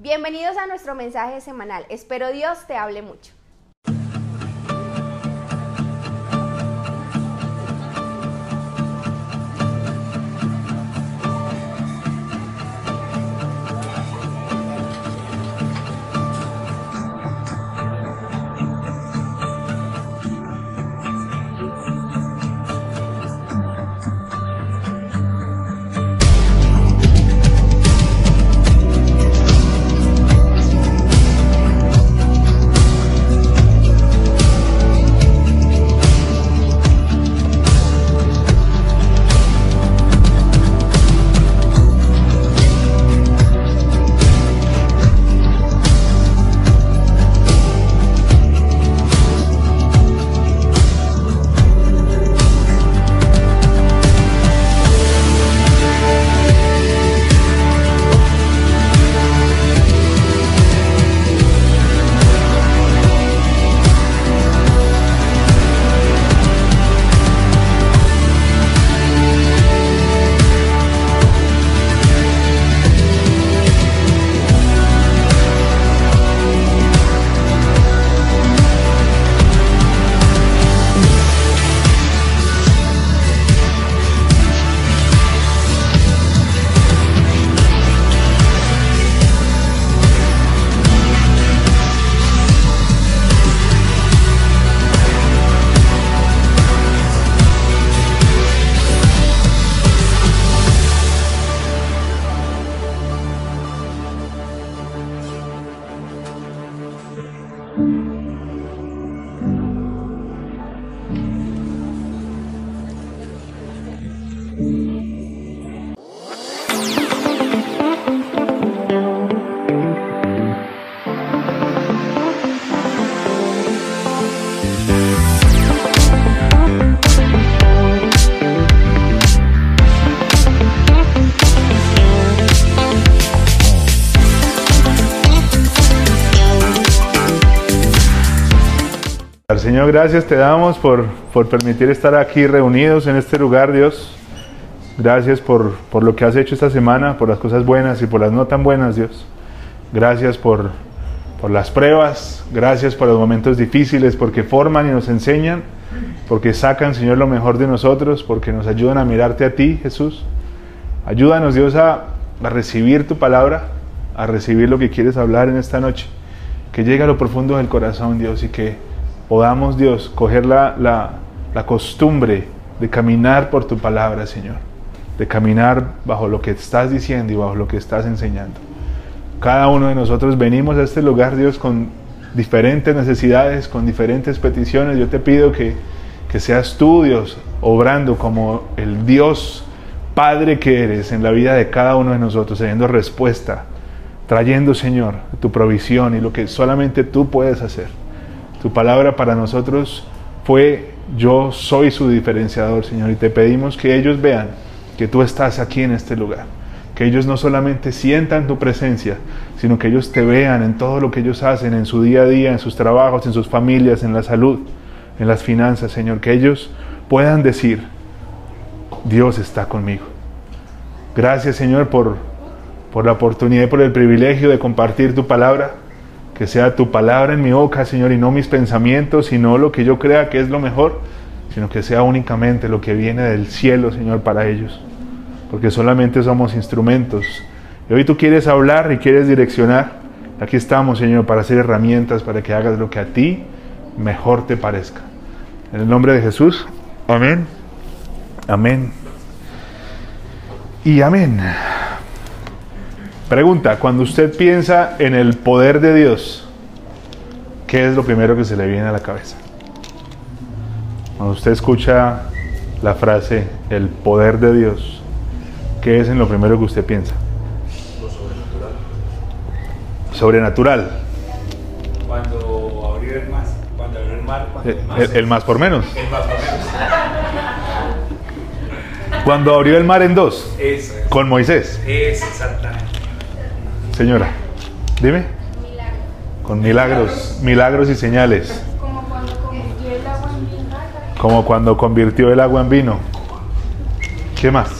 Bienvenidos a nuestro mensaje semanal. Espero Dios te hable mucho. Señor, gracias te damos por, por, permitir estar aquí reunidos en este lugar, Dios. Gracias por, por, lo que has hecho esta semana, por las cosas buenas y por las no tan buenas, Dios. Gracias por, por las pruebas, gracias por los momentos difíciles, porque forman y nos enseñan, porque sacan, Señor, lo mejor de nosotros, porque nos ayudan a mirarte a ti, Jesús. Ayúdanos, Dios, a, a recibir tu palabra, a recibir lo que quieres hablar en esta noche. Que llegue a lo profundo del corazón, Dios, y que podamos, Dios, coger la, la, la, costumbre de caminar por tu palabra, Señor, de caminar bajo lo que estás diciendo y bajo lo que estás enseñando. Cada uno de nosotros venimos a este lugar, Dios, con diferentes necesidades, con diferentes peticiones. Yo te pido que, que seas tú, Dios, obrando como el Dios Padre que eres en la vida de cada uno de nosotros, teniendo respuesta, trayendo, Señor, tu provisión y lo que solamente tú puedes hacer. Tu palabra para nosotros fue, yo soy su diferenciador, Señor, y te pedimos que ellos vean que tú estás aquí en este lugar. Que ellos no solamente sientan tu presencia, sino que ellos te vean en todo lo que ellos hacen, en su día a día, en sus trabajos, en sus familias, en la salud, en las finanzas, Señor. Que ellos puedan decir, Dios está conmigo. Gracias, Señor, por, por la oportunidad y por el privilegio de compartir tu palabra que sea tu palabra en mi boca, Señor, y no mis pensamientos, sino lo que yo crea que es lo mejor, sino que sea únicamente lo que viene del cielo, Señor, para ellos. Porque solamente somos instrumentos. Y hoy tú quieres hablar y quieres direccionar. Aquí estamos, Señor, para hacer herramientas para que hagas lo que a ti mejor te parezca. En el nombre de Jesús. Amén. Amén. Y amén. Pregunta, cuando usted piensa en el poder de Dios, ¿qué es lo primero que se le viene a la cabeza? Cuando usted escucha la frase el poder de Dios, ¿qué es en lo primero que usted piensa? Lo sobrenatural. Sobrenatural. Cuando abrió el mar, cuando abrió el mar, cuando El, el- el más por menos. el más o menos. Cuando abrió el mar en dos, Eso, con Moisés. es exactamente. Señora, dime. Con milagros, milagros y señales. Como cuando convirtió el agua en vino. Como cuando convirtió el agua en vino. ¿Qué más?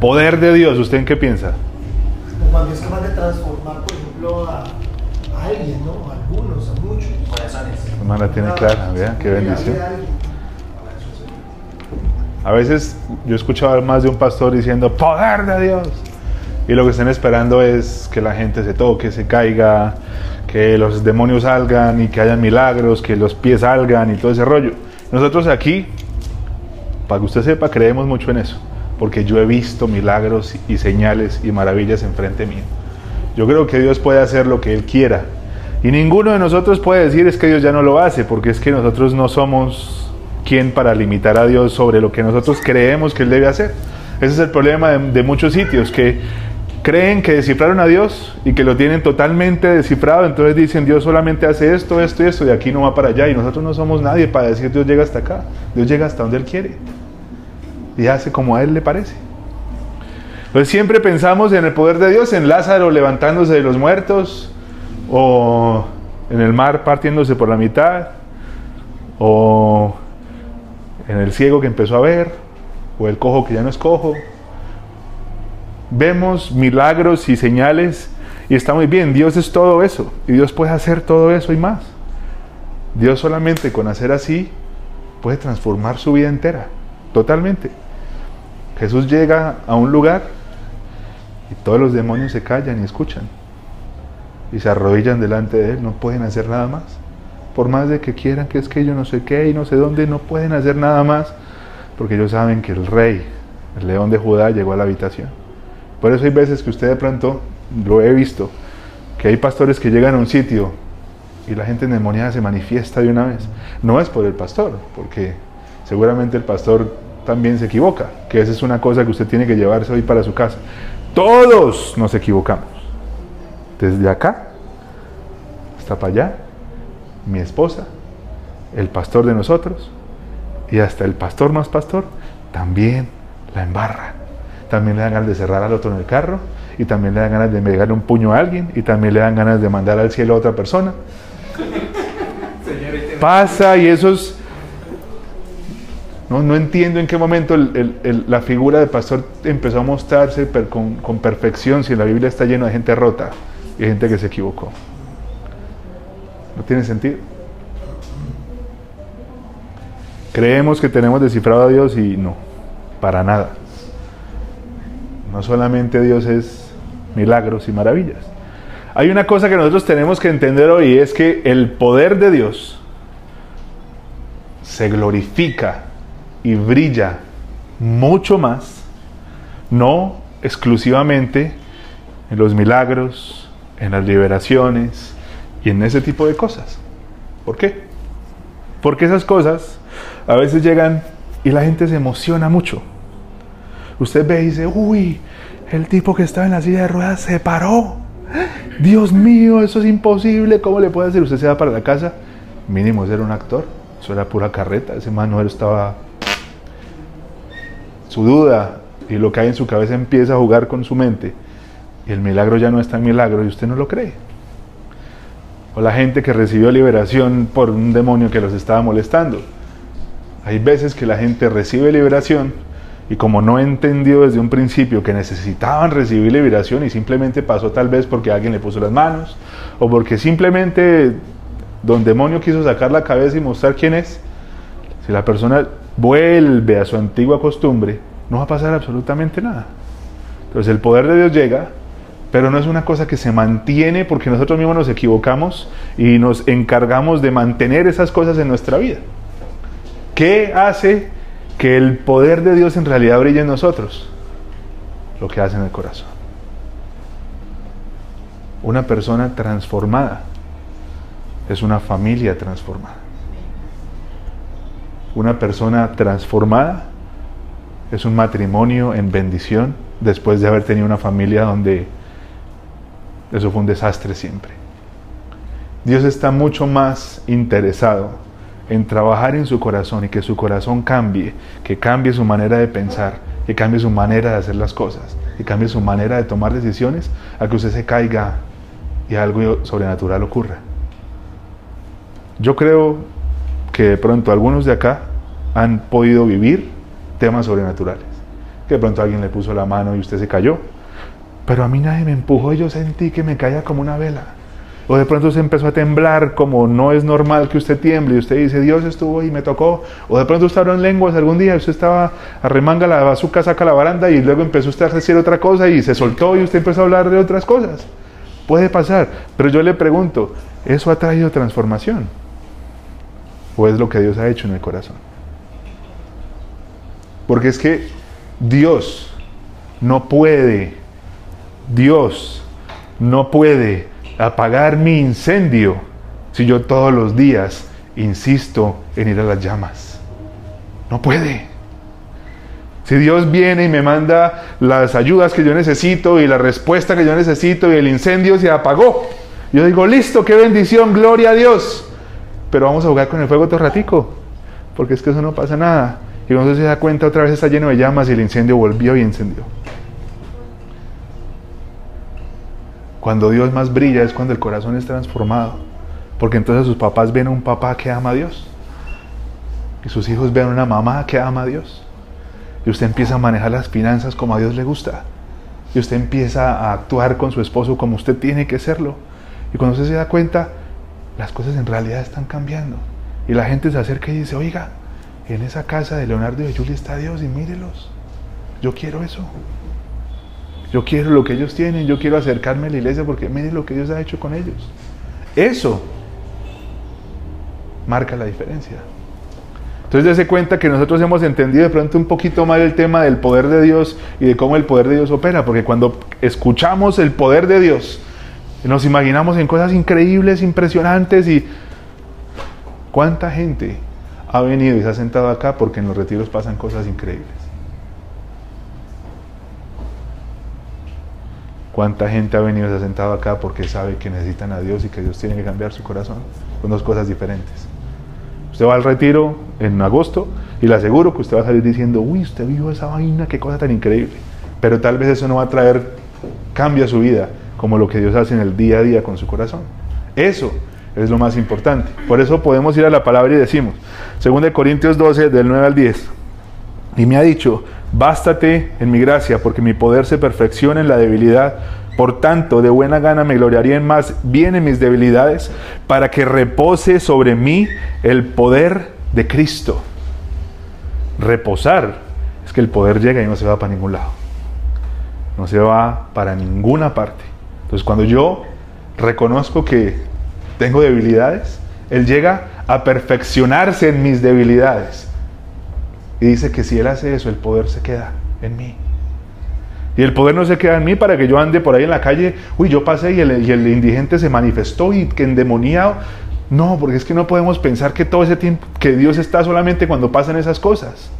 Poder de Dios, ¿usted en qué piensa? cuando es capaz de transformar, por ejemplo, a, a alguien, ¿no? A algunos, a muchos. Corazones. Hermana la tiene clara, vean qué bendición. A veces yo he escuchado más de un pastor diciendo, poder de Dios. Y lo que están esperando es que la gente se toque, se caiga, que los demonios salgan y que haya milagros, que los pies salgan y todo ese rollo. Nosotros aquí, para que usted sepa, creemos mucho en eso, porque yo he visto milagros y señales y maravillas enfrente mío. Yo creo que Dios puede hacer lo que Él quiera. Y ninguno de nosotros puede decir es que Dios ya no lo hace, porque es que nosotros no somos quien para limitar a Dios sobre lo que nosotros creemos que Él debe hacer. Ese es el problema de, de muchos sitios, que creen que descifraron a Dios y que lo tienen totalmente descifrado, entonces dicen Dios solamente hace esto, esto y esto, y aquí no va para allá, y nosotros no somos nadie para decir Dios llega hasta acá, Dios llega hasta donde Él quiere, y hace como a Él le parece. Entonces siempre pensamos en el poder de Dios, en Lázaro levantándose de los muertos, o en el mar partiéndose por la mitad, o en el ciego que empezó a ver, o el cojo que ya no es cojo, vemos milagros y señales y está muy bien, Dios es todo eso y Dios puede hacer todo eso y más. Dios solamente con hacer así puede transformar su vida entera, totalmente. Jesús llega a un lugar y todos los demonios se callan y escuchan y se arrodillan delante de Él, no pueden hacer nada más. Por más de que quieran que es que yo no sé qué y no sé dónde, no pueden hacer nada más porque ellos saben que el rey, el león de Judá, llegó a la habitación. Por eso hay veces que usted de pronto, lo he visto, que hay pastores que llegan a un sitio y la gente endemoniada se manifiesta de una vez. No es por el pastor, porque seguramente el pastor también se equivoca, que esa es una cosa que usted tiene que llevarse hoy para su casa. Todos nos equivocamos. Desde acá hasta para allá, mi esposa, el pastor de nosotros y hasta el pastor más pastor también la embarra también le dan ganas de cerrar al otro en el carro, y también le dan ganas de pegarle un puño a alguien, y también le dan ganas de mandar al cielo a otra persona. Pasa y esos... No, no entiendo en qué momento el, el, la figura del pastor empezó a mostrarse per, con, con perfección si la Biblia está lleno de gente rota y gente que se equivocó. No tiene sentido. Creemos que tenemos descifrado a Dios y no, para nada. No solamente Dios es milagros y maravillas. Hay una cosa que nosotros tenemos que entender hoy es que el poder de Dios se glorifica y brilla mucho más, no exclusivamente en los milagros, en las liberaciones y en ese tipo de cosas. ¿Por qué? Porque esas cosas a veces llegan y la gente se emociona mucho. Usted ve y dice, uy, el tipo que estaba en la silla de ruedas se paró. Dios mío, eso es imposible. ¿Cómo le puede hacer? Usted se va para la casa. Mínimo ser un actor. Eso era pura carreta. Ese Manuel estaba. Su duda y lo que hay en su cabeza empieza a jugar con su mente. Y el milagro ya no es tan milagro y usted no lo cree. O la gente que recibió liberación por un demonio que los estaba molestando. Hay veces que la gente recibe liberación y como no entendió desde un principio que necesitaban recibir liberación y simplemente pasó tal vez porque alguien le puso las manos o porque simplemente don demonio quiso sacar la cabeza y mostrar quién es, si la persona vuelve a su antigua costumbre, no va a pasar absolutamente nada. Entonces el poder de Dios llega, pero no es una cosa que se mantiene porque nosotros mismos nos equivocamos y nos encargamos de mantener esas cosas en nuestra vida. ¿Qué hace que el poder de Dios en realidad brille en nosotros, lo que hace en el corazón. Una persona transformada es una familia transformada. Una persona transformada es un matrimonio en bendición después de haber tenido una familia donde eso fue un desastre siempre. Dios está mucho más interesado en trabajar en su corazón y que su corazón cambie, que cambie su manera de pensar, que cambie su manera de hacer las cosas, que cambie su manera de tomar decisiones, a que usted se caiga y algo sobrenatural ocurra. Yo creo que de pronto algunos de acá han podido vivir temas sobrenaturales. Que de pronto alguien le puso la mano y usted se cayó. pero a mí nadie me empujó y yo sentí que me caía como una vela. O de pronto se empezó a temblar como no es normal que usted tiemble y usted dice, Dios estuvo y me tocó. O de pronto usted habló en lenguas algún día usted estaba arremanga la bazooka, saca la baranda y luego empezó usted a decir otra cosa y se soltó y usted empezó a hablar de otras cosas. Puede pasar, pero yo le pregunto, ¿eso ha traído transformación? ¿O es lo que Dios ha hecho en el corazón? Porque es que Dios no puede, Dios no puede apagar mi incendio si yo todos los días insisto en ir a las llamas. No puede. Si Dios viene y me manda las ayudas que yo necesito y la respuesta que yo necesito y el incendio se apagó, yo digo, listo, qué bendición, gloria a Dios. Pero vamos a jugar con el fuego todo ratico, porque es que eso no pasa nada. Y cuando se da cuenta otra vez está lleno de llamas y el incendio volvió y encendió. Cuando Dios más brilla es cuando el corazón es transformado. Porque entonces sus papás ven a un papá que ama a Dios. Y sus hijos ven a una mamá que ama a Dios. Y usted empieza a manejar las finanzas como a Dios le gusta. Y usted empieza a actuar con su esposo como usted tiene que serlo. Y cuando usted se da cuenta, las cosas en realidad están cambiando. Y la gente se acerca y dice, oiga, en esa casa de Leonardo y de Julia está Dios y mírelos. Yo quiero eso. Yo quiero lo que ellos tienen, yo quiero acercarme a la iglesia porque mire lo que Dios ha hecho con ellos. Eso marca la diferencia. Entonces dése cuenta que nosotros hemos entendido de pronto un poquito mal el tema del poder de Dios y de cómo el poder de Dios opera, porque cuando escuchamos el poder de Dios, nos imaginamos en cosas increíbles, impresionantes y cuánta gente ha venido y se ha sentado acá porque en los retiros pasan cosas increíbles. ¿Cuánta gente ha venido y se ha sentado acá porque sabe que necesitan a Dios y que Dios tiene que cambiar su corazón? Son dos cosas diferentes. Usted va al retiro en agosto y le aseguro que usted va a salir diciendo, uy, usted vio esa vaina, qué cosa tan increíble. Pero tal vez eso no va a traer cambio a su vida como lo que Dios hace en el día a día con su corazón. Eso es lo más importante. Por eso podemos ir a la palabra y decimos, 2 Corintios 12, del 9 al 10. Y me ha dicho, bástate en mi gracia, porque mi poder se perfecciona en la debilidad. Por tanto, de buena gana me gloriaría en más bien en mis debilidades, para que repose sobre mí el poder de Cristo. Reposar es que el poder llega y no se va para ningún lado. No se va para ninguna parte. Entonces, cuando yo reconozco que tengo debilidades, Él llega a perfeccionarse en mis debilidades y dice que si Él hace eso, el poder se queda en mí. Y el poder no se queda en mí para que yo ande por ahí en la calle, uy, yo pasé y el, y el indigente se manifestó y que endemoniado. No, porque es que no podemos pensar que todo ese tiempo, que Dios está solamente cuando pasan esas cosas.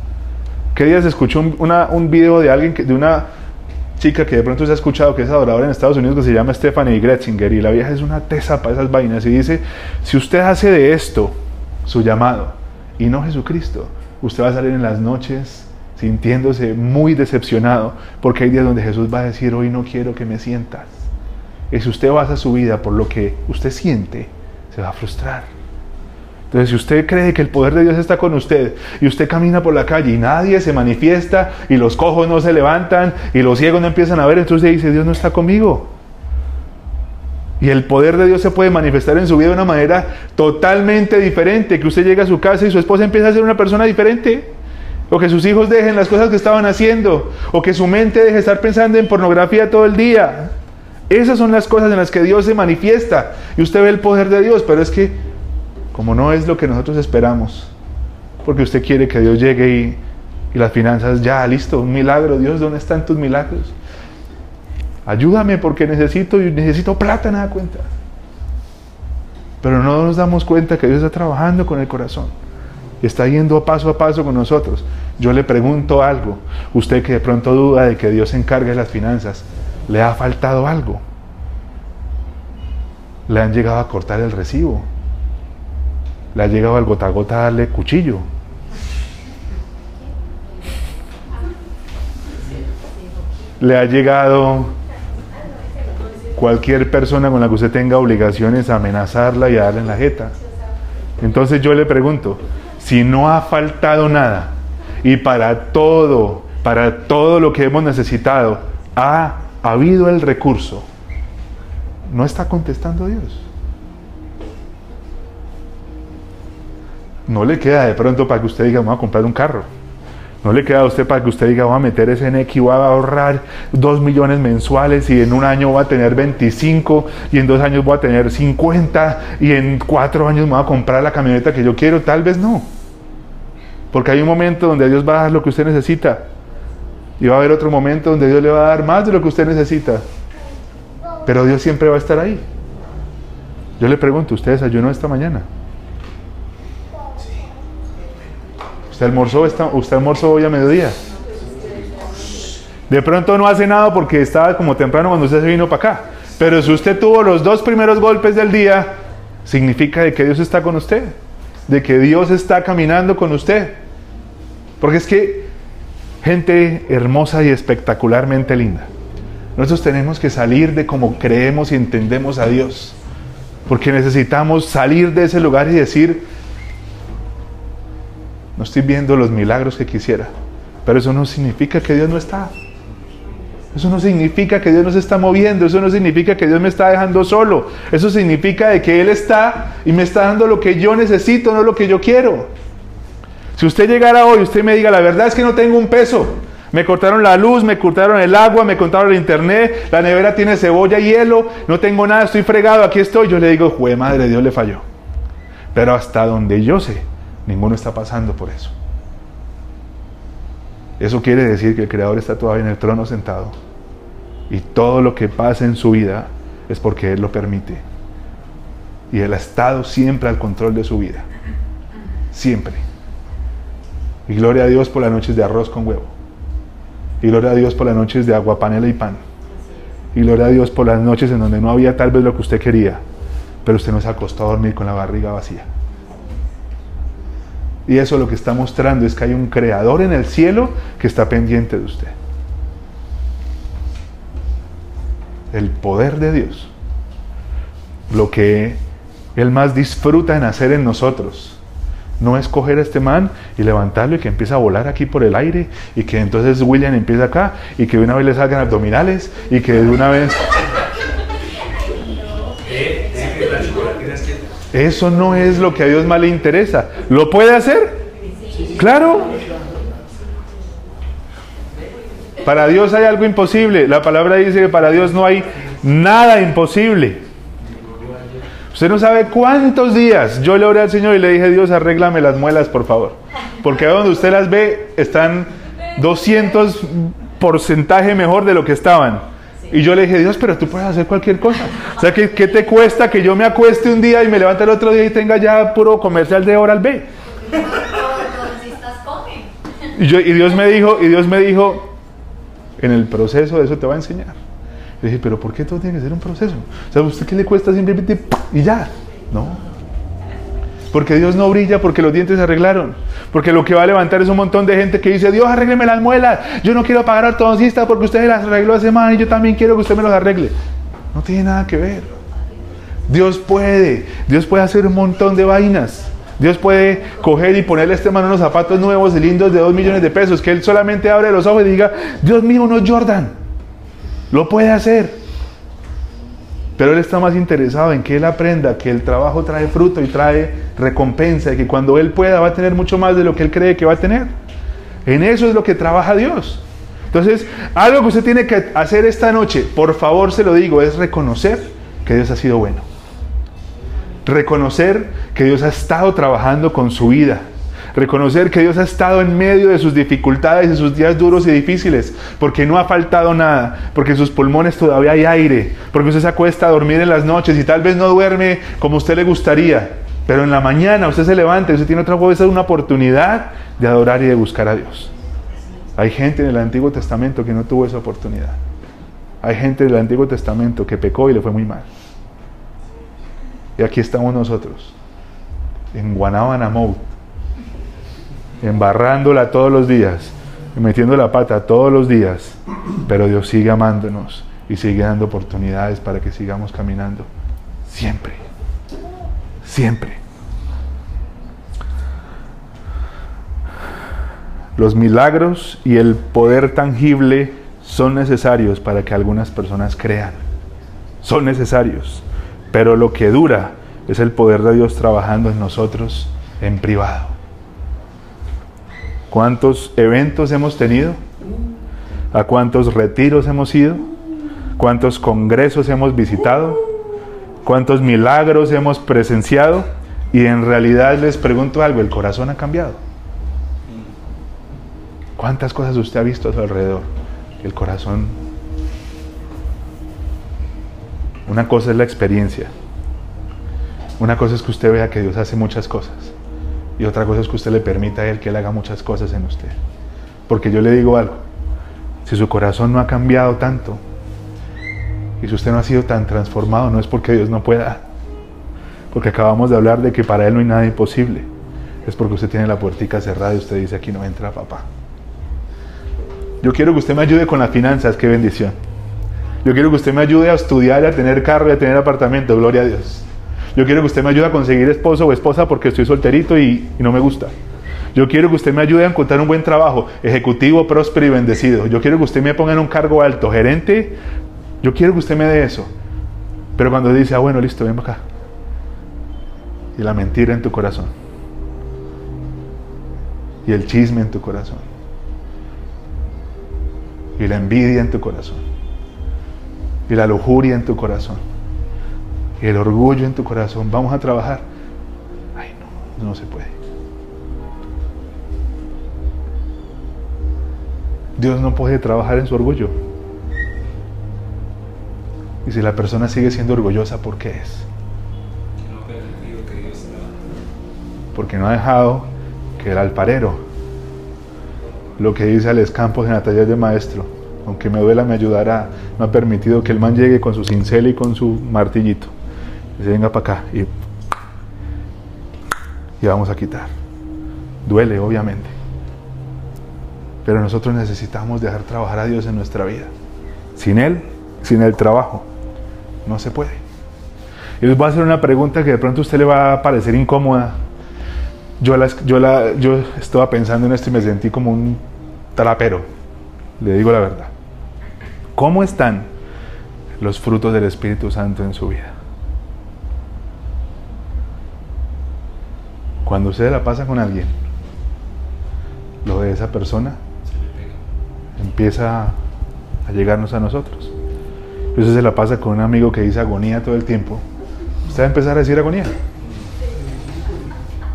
¿Qué días escuchó un, un video de alguien, de una chica que de pronto se ha escuchado que es adoradora en Estados Unidos que se llama Stephanie Gretzinger y la vieja es una tesa para esas vainas y dice, si usted hace de esto su llamado y no Jesucristo, usted va a salir en las noches sintiéndose muy decepcionado, porque hay días donde Jesús va a decir, hoy no quiero que me sientas. Y si usted basa su vida por lo que usted siente, se va a frustrar. Entonces, si usted cree que el poder de Dios está con usted y usted camina por la calle y nadie se manifiesta y los cojos no se levantan y los ciegos no empiezan a ver, entonces dice, Dios no está conmigo. Y el poder de Dios se puede manifestar en su vida de una manera totalmente diferente. Que usted llegue a su casa y su esposa empieza a ser una persona diferente. O que sus hijos dejen las cosas que estaban haciendo. O que su mente deje de estar pensando en pornografía todo el día. Esas son las cosas en las que Dios se manifiesta. Y usted ve el poder de Dios. Pero es que, como no es lo que nosotros esperamos. Porque usted quiere que Dios llegue y, y las finanzas, ya, listo, un milagro. Dios, ¿dónde están tus milagros? Ayúdame porque necesito necesito plata, nada cuenta. Pero no nos damos cuenta que Dios está trabajando con el corazón. Está yendo paso a paso con nosotros. Yo le pregunto algo. Usted que de pronto duda de que Dios se encargue de las finanzas, ¿le ha faltado algo? ¿Le han llegado a cortar el recibo? ¿Le ha llegado al gota a gota a darle cuchillo? ¿Le ha llegado cualquier persona con la que usted tenga obligaciones amenazarla y darle en la jeta. Entonces yo le pregunto, si no ha faltado nada y para todo, para todo lo que hemos necesitado, ha habido el recurso, no está contestando Dios. No le queda de pronto para que usted diga, vamos a comprar un carro. No le queda a usted para que usted diga, voy a meter ese X, voy a ahorrar 2 millones mensuales y en un año voy a tener 25 y en dos años voy a tener 50 y en cuatro años me voy a comprar la camioneta que yo quiero. Tal vez no. Porque hay un momento donde Dios va a dar lo que usted necesita. Y va a haber otro momento donde Dios le va a dar más de lo que usted necesita. Pero Dios siempre va a estar ahí. Yo le pregunto, ¿usted desayunó esta mañana? ¿Usted almorzó, ¿Usted almorzó hoy a mediodía? De pronto no hace nada porque estaba como temprano cuando usted se vino para acá. Pero si usted tuvo los dos primeros golpes del día, significa de que Dios está con usted. De que Dios está caminando con usted. Porque es que gente hermosa y espectacularmente linda. Nosotros tenemos que salir de como creemos y entendemos a Dios. Porque necesitamos salir de ese lugar y decir, no estoy viendo los milagros que quisiera, pero eso no significa que Dios no está. Eso no significa que Dios no se está moviendo, eso no significa que Dios me está dejando solo. Eso significa de que Él está y me está dando lo que yo necesito, no lo que yo quiero. Si usted llegara hoy, usted me diga, la verdad es que no tengo un peso. Me cortaron la luz, me cortaron el agua, me cortaron el internet, la nevera tiene cebolla y hielo, no tengo nada, estoy fregado, aquí estoy. Yo le digo, jue madre, Dios le falló. Pero hasta donde yo sé, Ninguno está pasando por eso. Eso quiere decir que el Creador está todavía en el trono sentado. Y todo lo que pasa en su vida es porque Él lo permite. Y Él ha estado siempre al control de su vida. Siempre. Y gloria a Dios por las noches de arroz con huevo. Y gloria a Dios por las noches de agua, panela y pan. Y gloria a Dios por las noches en donde no había tal vez lo que usted quería. Pero usted no se acostó a dormir con la barriga vacía. Y eso lo que está mostrando es que hay un creador en el cielo que está pendiente de usted. El poder de Dios. Lo que Él más disfruta en hacer en nosotros. No es coger a este man y levantarlo y que empiece a volar aquí por el aire y que entonces William empiece acá y que de una vez le salgan abdominales y que de una vez... Eso no es lo que a Dios más le interesa. ¿Lo puede hacer? Claro. Para Dios hay algo imposible. La palabra dice que para Dios no hay nada imposible. Usted no sabe cuántos días yo le oré al Señor y le dije, Dios, arréglame las muelas, por favor. Porque donde usted las ve están 200 porcentaje mejor de lo que estaban. Y yo le dije, Dios, pero tú puedes hacer cualquier cosa. O sea, ¿qué, ¿qué, te cuesta que yo me acueste un día y me levante el otro día y tenga ya puro comercial de Oral B? Y, yo, y Dios me dijo, y Dios me dijo, en el proceso de eso te va a enseñar. Y dije, pero ¿por qué todo tiene que ser un proceso? O sea, ¿a usted qué le cuesta simplemente y ya? No. Porque Dios no brilla porque los dientes se arreglaron. Porque lo que va a levantar es un montón de gente que dice, Dios, arrégleme las muelas. Yo no quiero pagar ortodoncista porque usted las arregló hace semana y yo también quiero que usted me los arregle. No tiene nada que ver. Dios puede. Dios puede hacer un montón de vainas. Dios puede coger y ponerle a este mano unos zapatos nuevos y lindos de 2 millones de pesos. Que él solamente abre los ojos y diga, Dios mío, no Jordan. Lo puede hacer. Pero él está más interesado en que él aprenda que el trabajo trae fruto y trae recompensa y que cuando él pueda va a tener mucho más de lo que él cree que va a tener. En eso es lo que trabaja Dios. Entonces, algo que usted tiene que hacer esta noche, por favor se lo digo, es reconocer que Dios ha sido bueno. Reconocer que Dios ha estado trabajando con su vida. Reconocer que Dios ha estado en medio de sus dificultades y sus días duros y difíciles, porque no ha faltado nada, porque en sus pulmones todavía hay aire, porque usted se acuesta a dormir en las noches y tal vez no duerme como usted le gustaría, pero en la mañana usted se levanta y usted tiene otra vez una oportunidad de adorar y de buscar a Dios. Hay gente en el Antiguo Testamento que no tuvo esa oportunidad. Hay gente del Antiguo Testamento que pecó y le fue muy mal. Y aquí estamos nosotros, en Guanábana embarrándola todos los días, metiendo la pata todos los días, pero Dios sigue amándonos y sigue dando oportunidades para que sigamos caminando. Siempre, siempre. Los milagros y el poder tangible son necesarios para que algunas personas crean. Son necesarios. Pero lo que dura es el poder de Dios trabajando en nosotros en privado. ¿Cuántos eventos hemos tenido? ¿A cuántos retiros hemos ido? ¿Cuántos congresos hemos visitado? ¿Cuántos milagros hemos presenciado? Y en realidad les pregunto algo, el corazón ha cambiado. ¿Cuántas cosas usted ha visto a su alrededor? El corazón... Una cosa es la experiencia. Una cosa es que usted vea que Dios hace muchas cosas. Y otra cosa es que usted le permita a Él que Él haga muchas cosas en usted. Porque yo le digo algo. Si su corazón no ha cambiado tanto, y si usted no ha sido tan transformado, no es porque Dios no pueda. Porque acabamos de hablar de que para Él no hay nada imposible. Es porque usted tiene la puertica cerrada y usted dice, aquí no entra papá. Yo quiero que usted me ayude con las finanzas, qué bendición. Yo quiero que usted me ayude a estudiar, a tener carro y a tener apartamento, gloria a Dios. Yo quiero que usted me ayude a conseguir esposo o esposa porque estoy solterito y, y no me gusta. Yo quiero que usted me ayude a encontrar un buen trabajo, ejecutivo, próspero y bendecido. Yo quiero que usted me ponga en un cargo alto, gerente. Yo quiero que usted me dé eso. Pero cuando dice, ah, bueno, listo, ven acá. Y la mentira en tu corazón. Y el chisme en tu corazón. Y la envidia en tu corazón. Y la lujuria en tu corazón. El orgullo en tu corazón. Vamos a trabajar. Ay, no, no se puede. Dios no puede trabajar en su orgullo. Y si la persona sigue siendo orgullosa, ¿por qué es? Porque no ha dejado que el alfarero, lo que dice Alex Campos en la taller de maestro, aunque me duela me ayudará, no ha permitido que el man llegue con su cincel y con su martillito. Se venga para acá y, y vamos a quitar. Duele, obviamente. Pero nosotros necesitamos dejar trabajar a Dios en nuestra vida. Sin Él, sin el trabajo, no se puede. Y les voy a hacer una pregunta que de pronto a usted le va a parecer incómoda. Yo, la, yo, la, yo estaba pensando en esto y me sentí como un trapero. Le digo la verdad. ¿Cómo están los frutos del Espíritu Santo en su vida? Cuando usted la pasa con alguien, lo de esa persona empieza a llegarnos a nosotros. Y usted se la pasa con un amigo que dice agonía todo el tiempo. Usted va a empezar a decir agonía.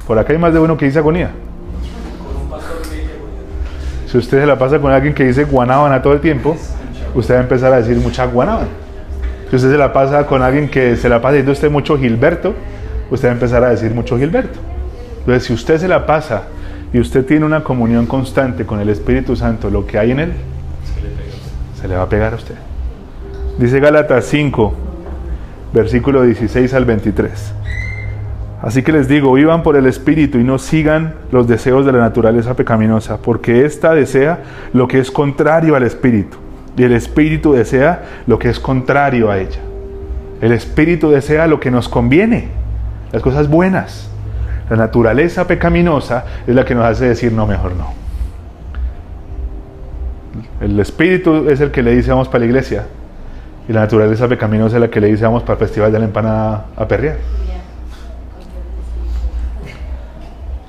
Por acá hay más de uno que dice agonía. Si usted se la pasa con alguien que dice guanábana todo el tiempo, usted va a empezar a decir mucha guanábana. Si usted se la pasa con alguien que se la pasa diciendo usted mucho Gilberto, usted va a empezar a decir mucho Gilberto. Entonces, si usted se la pasa y usted tiene una comunión constante con el Espíritu Santo, lo que hay en él, se le va a pegar a usted. Dice Gálatas 5, versículo 16 al 23. Así que les digo, vivan por el Espíritu y no sigan los deseos de la naturaleza pecaminosa, porque ésta desea lo que es contrario al Espíritu, y el Espíritu desea lo que es contrario a ella. El Espíritu desea lo que nos conviene, las cosas buenas. La naturaleza pecaminosa es la que nos hace decir no, mejor no. El Espíritu es el que le dice vamos para la iglesia, y la naturaleza pecaminosa es la que le dice vamos para el festival de la empanada a perrear.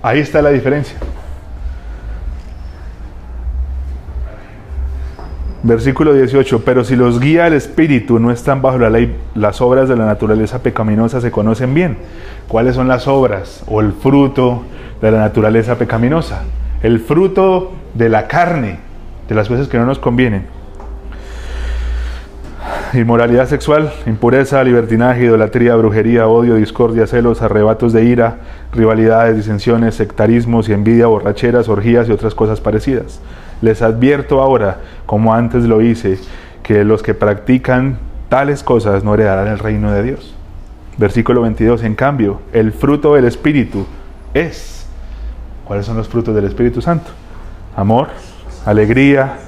Ahí está la diferencia. Versículo 18, pero si los guía el Espíritu, no están bajo la ley, las obras de la naturaleza pecaminosa se conocen bien. ¿Cuáles son las obras o el fruto de la naturaleza pecaminosa? El fruto de la carne, de las cosas que no nos convienen. Inmoralidad sexual, impureza, libertinaje, idolatría, brujería, odio, discordia, celos, arrebatos de ira, rivalidades, disensiones, sectarismos y envidia, borracheras, orgías y otras cosas parecidas. Les advierto ahora, como antes lo hice, que los que practican tales cosas no heredarán el reino de Dios. Versículo 22, en cambio, el fruto del Espíritu es. ¿Cuáles son los frutos del Espíritu Santo? Amor, alegría,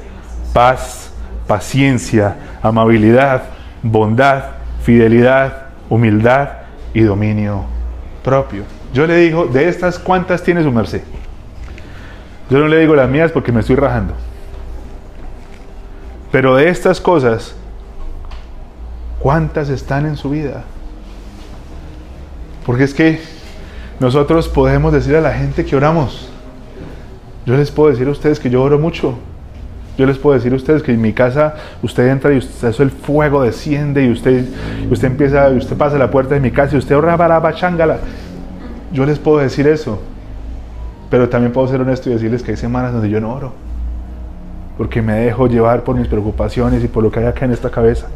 paz, paciencia, amabilidad, bondad, fidelidad, humildad y dominio propio. Yo le digo, de estas, ¿cuántas tiene su merced? Yo no le digo las mías porque me estoy rajando. Pero de estas cosas, ¿cuántas están en su vida? Porque es que nosotros podemos decir a la gente que oramos. Yo les puedo decir a ustedes que yo oro mucho. Yo les puedo decir a ustedes que en mi casa usted entra y usted, eso el fuego desciende y usted, usted empieza, usted pasa la puerta de mi casa y usted ora para chángala. Yo les puedo decir eso. Pero también puedo ser honesto y decirles que hay semanas donde yo no oro. Porque me dejo llevar por mis preocupaciones y por lo que hay acá en esta cabeza,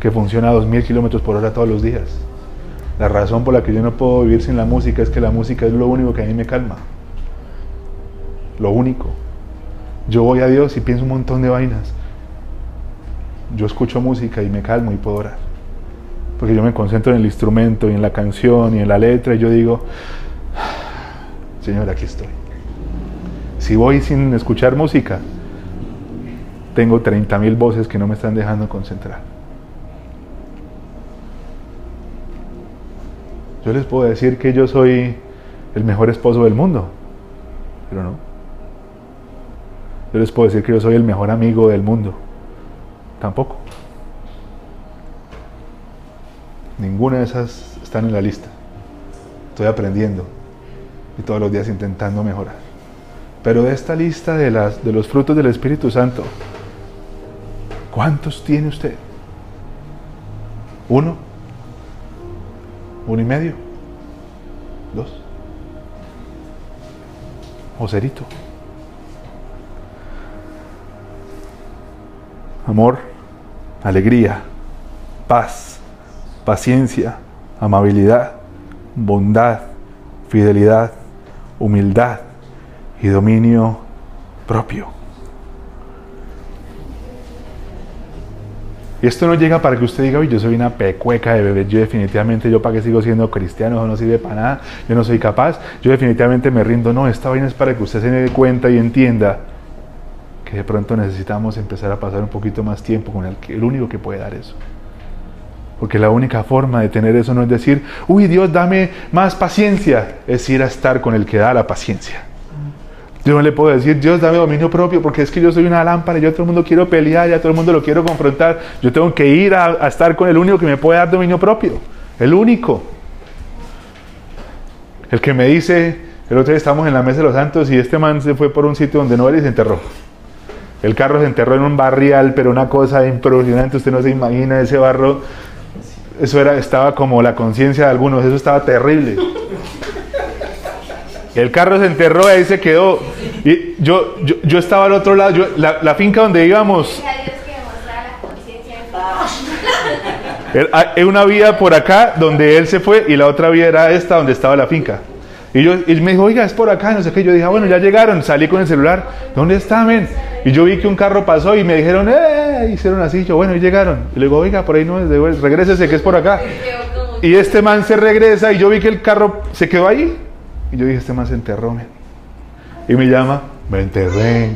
que funciona a 2000 kilómetros por hora todos los días. La razón por la que yo no puedo vivir sin la música es que la música es lo único que a mí me calma. Lo único. Yo voy a Dios y pienso un montón de vainas. Yo escucho música y me calmo y puedo orar. Porque yo me concentro en el instrumento y en la canción y en la letra y yo digo, Señor, aquí estoy. Si voy sin escuchar música, tengo 30 mil voces que no me están dejando concentrar. Yo les puedo decir que yo soy el mejor esposo del mundo, pero no. Yo les puedo decir que yo soy el mejor amigo del mundo, tampoco. Ninguna de esas están en la lista. Estoy aprendiendo y todos los días intentando mejorar. Pero de esta lista de, las, de los frutos del Espíritu Santo, ¿cuántos tiene usted? ¿Uno? ¿Uno y medio? ¿Dos? Joserito. Amor, alegría, paz, paciencia, amabilidad, bondad, fidelidad, humildad y dominio propio. Y esto no llega para que usted diga, yo soy una pecueca de bebé, yo definitivamente, yo para qué sigo siendo cristiano, eso no sirve para nada, yo no soy capaz, yo definitivamente me rindo. No, esta vaina es para que usted se dé cuenta y entienda que de pronto necesitamos empezar a pasar un poquito más tiempo con el, el único que puede dar eso. Porque la única forma de tener eso no es decir, uy Dios, dame más paciencia, es ir a estar con el que da la paciencia. Yo no le puedo decir, Dios, dame dominio propio, porque es que yo soy una lámpara, yo a todo el mundo quiero pelear, y a todo el mundo lo quiero confrontar. Yo tengo que ir a, a estar con el único que me puede dar dominio propio. El único. El que me dice, el otro día estamos en la mesa de los santos y este man se fue por un sitio donde no era y se enterró. El carro se enterró en un barrial, pero una cosa impresionante, usted no se imagina ese barro eso era, estaba como la conciencia de algunos, eso estaba terrible. El carro se enterró y ahí se quedó. Y yo, yo, yo estaba al otro lado, yo, la, la, finca donde íbamos. Hay una vía por acá donde él se fue y la otra vía era esta donde estaba la finca. Y, yo, y me dijo, oiga, es por acá, no sé qué. Yo dije, ah, bueno, ya llegaron. Salí con el celular. ¿Dónde está, men? Y yo vi que un carro pasó y me dijeron, ¡eh! Hicieron así. Yo, bueno, y llegaron. Y le digo, oiga, por ahí no es de regrésese, que es por acá. Y este man se regresa y yo vi que el carro se quedó ahí. Y yo dije, este man se enterró, men. Y me llama, me enterré.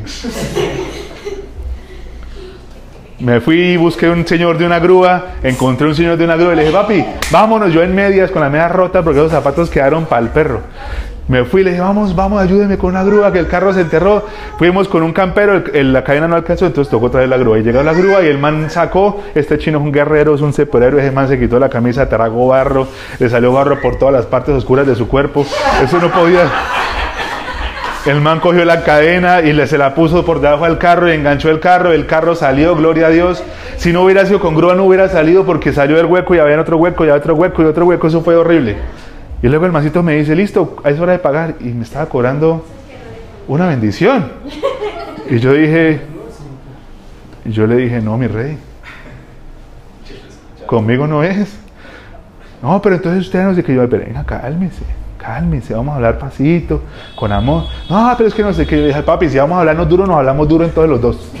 Me fui y busqué un señor de una grúa, encontré un señor de una grúa y le dije, papi, vámonos, yo en medias con la media rota porque los zapatos quedaron para el perro. Me fui le dije, vamos, vamos, ayúdeme con una grúa, que el carro se enterró. Fuimos con un campero, la cadena no alcanzó, entonces tocó traer la grúa. Y llegó la grúa y el man sacó, este chino es un guerrero, es un separero, ese man se quitó la camisa, tragó barro, le salió barro por todas las partes oscuras de su cuerpo. Eso no podía... El man cogió la cadena y le se la puso por debajo del carro y enganchó el carro. El carro salió, gloria a Dios. Si no hubiera sido con grúa, no hubiera salido porque salió el hueco y había otro hueco y otro hueco y otro hueco. Eso fue horrible. Y luego el mancito me dice, listo, es hora de pagar. Y me estaba cobrando una bendición. Y yo dije, yo le dije, no, mi rey, conmigo no es. No, pero entonces usted no sé qué yo, pero venga, cálmese cálmense, vamos a hablar pasito, con amor. No, pero es que no sé qué. Yo dije, papi, si vamos a hablarnos duro, nos hablamos duro en todos los dos.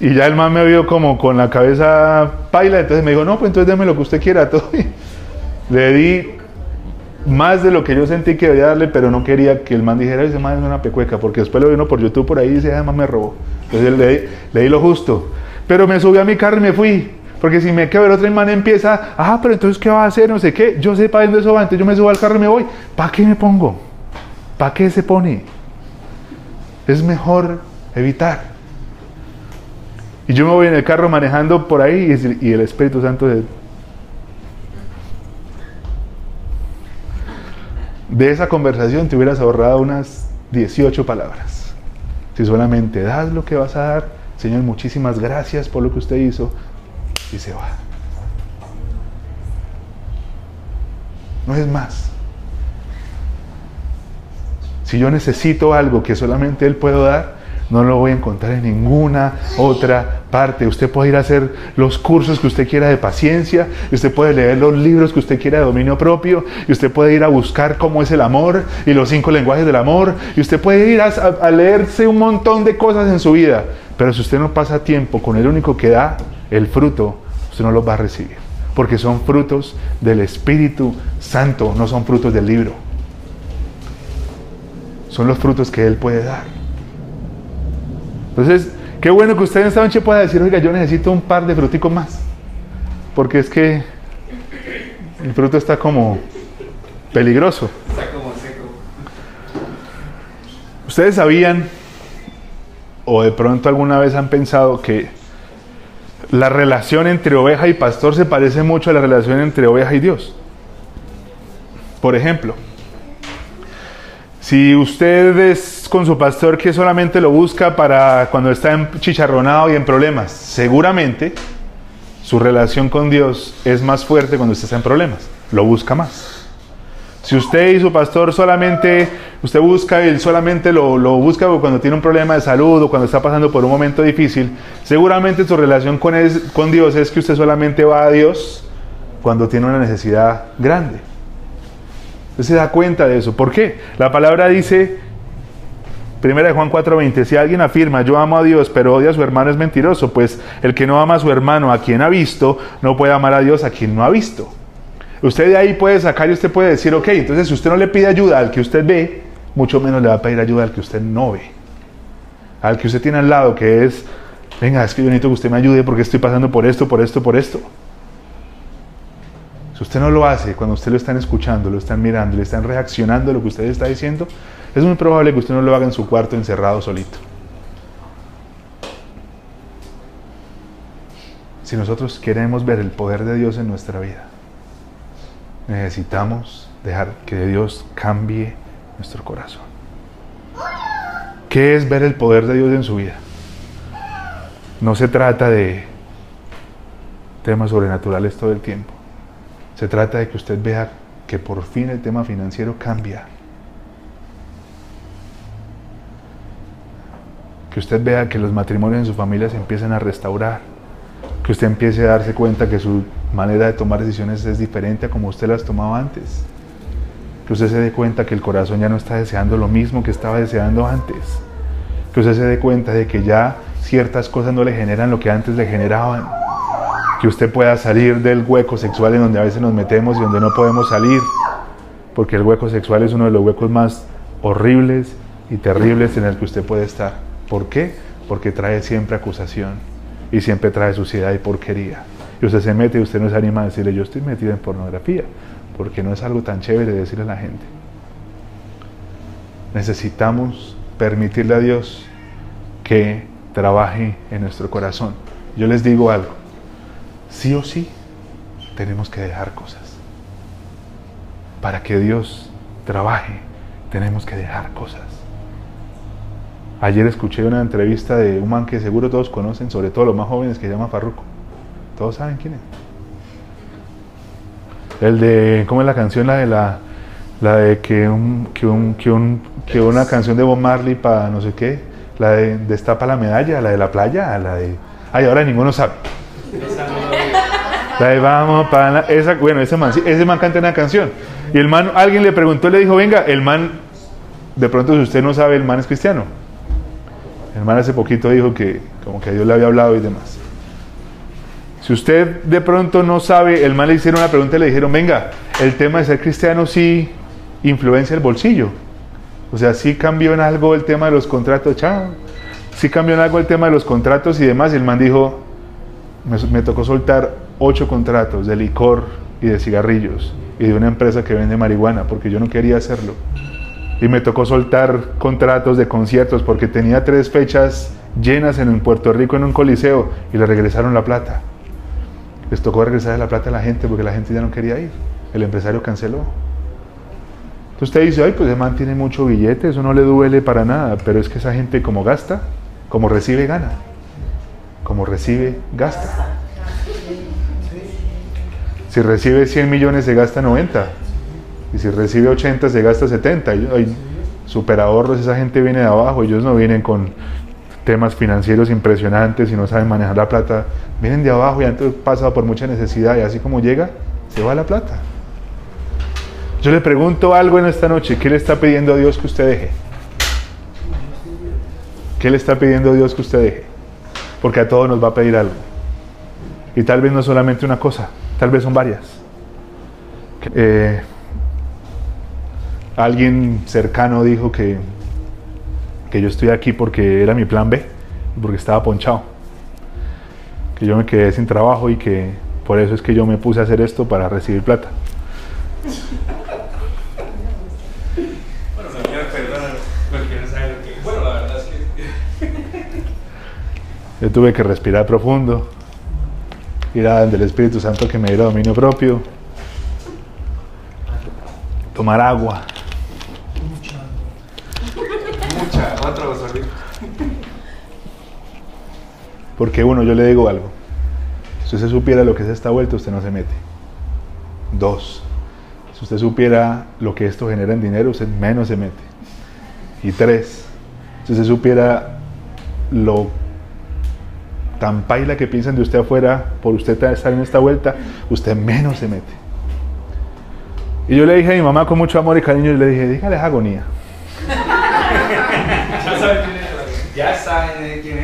Y ya el man me vio como con la cabeza paila, entonces me dijo, no, pues entonces déme lo que usted quiera. Todo. Le di más de lo que yo sentí que debía darle, pero no quería que el man dijera, ese man es una pecueca, porque después lo vino por YouTube por ahí y dice, además me robó. Entonces le, le di lo justo. Pero me subí a mi carro y me fui. Porque si me quedo el otro man empieza, ah, pero entonces ¿qué va a hacer? No sé qué. Yo sé para dónde eso va. Entonces yo me subo al carro y me voy. ¿Para qué me pongo? ¿Para qué se pone? Es mejor evitar. Y yo me voy en el carro manejando por ahí y el Espíritu Santo de, de esa conversación te hubieras ahorrado unas 18 palabras. Si solamente das lo que vas a dar, Señor, muchísimas gracias por lo que usted hizo, y se va. No es más. Si yo necesito algo que solamente Él puede dar, no lo voy a encontrar en ninguna otra parte. Usted puede ir a hacer los cursos que usted quiera de paciencia, usted puede leer los libros que usted quiera de dominio propio, y usted puede ir a buscar cómo es el amor y los cinco lenguajes del amor, y usted puede ir a leerse un montón de cosas en su vida. Pero si usted no pasa tiempo con el único que da el fruto, usted no los va a recibir. Porque son frutos del Espíritu Santo, no son frutos del libro. Son los frutos que Él puede dar. Entonces, qué bueno que usted en esta noche pueda decir, oiga, yo necesito un par de fruticos más. Porque es que el fruto está como peligroso. Está como seco. Ustedes sabían, o de pronto alguna vez han pensado que la relación entre oveja y pastor se parece mucho a la relación entre oveja y Dios. Por ejemplo, si usted es con su pastor que solamente lo busca para cuando está chicharronado y en problemas, seguramente su relación con Dios es más fuerte cuando usted está en problemas, lo busca más. Si usted y su pastor solamente, usted busca y solamente lo, lo, busca cuando tiene un problema de salud o cuando está pasando por un momento difícil, seguramente su relación con, con Dios es que usted solamente va a Dios cuando tiene una necesidad grande. Usted se da cuenta de eso. ¿Por qué? La palabra dice, primera de Juan 4:20, si alguien afirma, yo amo a Dios, pero odia a su hermano, es mentiroso, pues el que no ama a su hermano, a quien ha visto, no puede amar a Dios, a quien no ha visto. Usted de ahí puede sacar y usted puede decir, ok, entonces si usted no le pide ayuda al que usted ve, mucho menos le va a pedir ayuda al que usted no ve. Al que usted tiene al lado, que es, venga, es que yo necesito que usted me ayude porque estoy pasando por esto, por esto, por esto. Si usted no lo hace, cuando usted lo están escuchando, lo están mirando, le están reaccionando a lo que usted está diciendo, es muy probable que usted no lo haga en su cuarto encerrado solito. Si nosotros queremos ver el poder de Dios en nuestra vida, necesitamos dejar que Dios cambie nuestro corazón. ¿Qué es ver el poder de Dios en su vida? No se trata de temas sobrenaturales todo el tiempo. Se trata de que usted vea que por fin el tema financiero cambia. Que usted vea que los matrimonios en su familia se empiezan a restaurar. Que usted empiece a darse cuenta que su manera de tomar decisiones es diferente a como usted las tomaba antes. Que usted se dé cuenta que el corazón ya no está deseando lo mismo que estaba deseando antes. Que usted se dé cuenta de que ya ciertas cosas no le generan lo que antes le generaban que usted pueda salir del hueco sexual en donde a veces nos metemos y donde no podemos salir, porque el hueco sexual es uno de los huecos más horribles y terribles en el que usted puede estar. ¿Por qué? Porque trae siempre acusación y siempre trae suciedad y porquería. Y usted se mete y usted no se anima a decirle, yo estoy metido en pornografía, porque no es algo tan chévere decirle a la gente. Necesitamos permitirle a Dios que trabaje en nuestro corazón. Yo les digo algo, sí o sí tenemos que dejar cosas. Para que Dios trabaje, tenemos que dejar cosas. Ayer escuché una entrevista de un man que seguro todos conocen, sobre todo los más jóvenes, que se llama Farruko. ¿Todos saben quién es? El de, ¿cómo es la canción? La de la, la de que, un, que, un, que, un, que una canción de Bob Marley para no sé qué, la de Destapa la medalla, la de la playa, la de... Ay, ahora ninguno sabe. La de vamos para esa, bueno, ese man, ese man canta una canción. Y el man, alguien le preguntó, le dijo, venga, el man, de pronto si usted no sabe, el man es cristiano. El man hace poquito dijo que como que Dios le había hablado y demás. Si usted de pronto no sabe, el man le hicieron una pregunta y le dijeron, venga, el tema de ser cristiano sí influencia el bolsillo. O sea, sí cambió en algo el tema de los contratos, chao. Sí cambió en algo el tema de los contratos y demás. Y el man dijo, me tocó soltar ocho contratos de licor y de cigarrillos y de una empresa que vende marihuana porque yo no quería hacerlo. Y me tocó soltar contratos de conciertos porque tenía tres fechas llenas en Puerto Rico en un coliseo y le regresaron la plata. Les tocó regresar la plata a la gente porque la gente ya no quería ir. El empresario canceló. Entonces usted dice, ay, pues el man tiene mucho billete, eso no le duele para nada, pero es que esa gente como gasta, como recibe, gana. Como recibe, gasta. Si recibe 100 millones se gasta 90. Y si recibe 80 se gasta 70. Hay super ahorros, esa gente viene de abajo, ellos no vienen con temas financieros impresionantes y no saben manejar la plata. Vienen de abajo y han pasado por mucha necesidad y así como llega, se va la plata. Yo le pregunto algo en esta noche, ¿qué le está pidiendo a Dios que usted deje? ¿Qué le está pidiendo a Dios que usted deje? Porque a todos nos va a pedir algo. Y tal vez no solamente una cosa, tal vez son varias. Eh, alguien cercano dijo que, que yo estoy aquí porque era mi plan B, porque estaba ponchado. Que yo me quedé sin trabajo y que por eso es que yo me puse a hacer esto para recibir plata. Yo tuve que respirar profundo, ir a del Espíritu Santo que me diera dominio propio, tomar agua. Mucha, otra Porque uno, yo le digo algo. Si usted supiera lo que es esta vuelta, usted no se mete. Dos, si usted supiera lo que esto genera en dinero, usted menos se mete. Y tres, si usted supiera lo tan paila que piensan de usted afuera por usted estar en esta vuelta, usted menos se mete. Y yo le dije a mi mamá con mucho amor y cariño, y le dije, dígale agonía. ya saben quién es de la agonía.